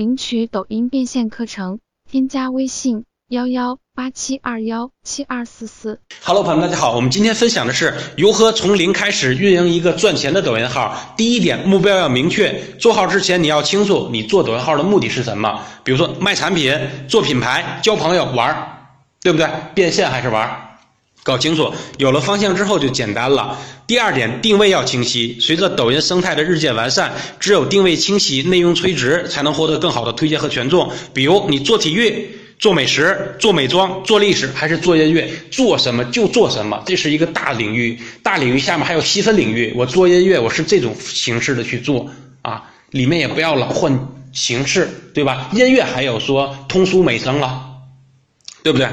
领取抖音变现课程，添加微信幺幺八七二幺七二四四。Hello，朋友们，大家好，我们今天分享的是如何从零开始运营一个赚钱的抖音号。第一点，目标要明确，做号之前你要清楚你做抖音号的目的是什么。比如说卖产品、做品牌、交朋友、玩，对不对？变现还是玩？搞清楚，有了方向之后就简单了。第二点，定位要清晰。随着抖音生态的日渐完善，只有定位清晰、内容垂直，才能获得更好的推荐和权重。比如你做体育、做美食、做美妆、做历史，还是做音乐，做什么就做什么，这是一个大领域。大领域下面还有细分领域。我做音乐，我是这种形式的去做啊，里面也不要老换形式，对吧？音乐还有说通俗美声了，对不对？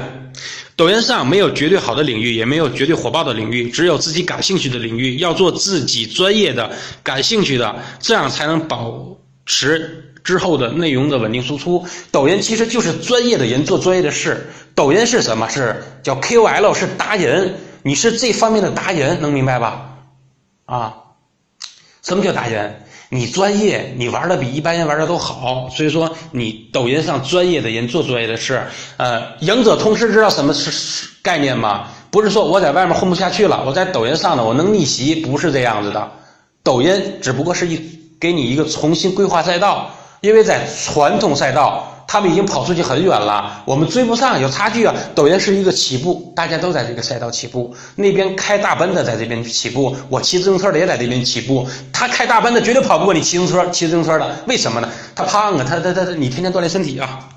抖音上没有绝对好的领域，也没有绝对火爆的领域，只有自己感兴趣的领域。要做自己专业的、感兴趣的，这样才能保持之后的内容的稳定输出。抖音其实就是专业的人做专业的事。抖音是什么？是叫 KOL，是达人。你是这方面的达人，能明白吧？啊，什么叫达人？你专业，你玩的比一般人玩的都好，所以说你抖音上专业的人做专业的事，呃，赢者通吃，知道什么是概念吗？不是说我在外面混不下去了，我在抖音上呢，我能逆袭，不是这样子的。抖音只不过是一给你一个重新规划赛道，因为在传统赛道。他们已经跑出去很远了，我们追不上，有差距啊。抖音是一个起步，大家都在这个赛道起步。那边开大奔的在这边起步，我骑自行车的也在这边起步。他开大奔的绝对跑不过你骑自行车，骑自行车的，为什么呢？他胖啊，他他他，你天天锻炼身体啊。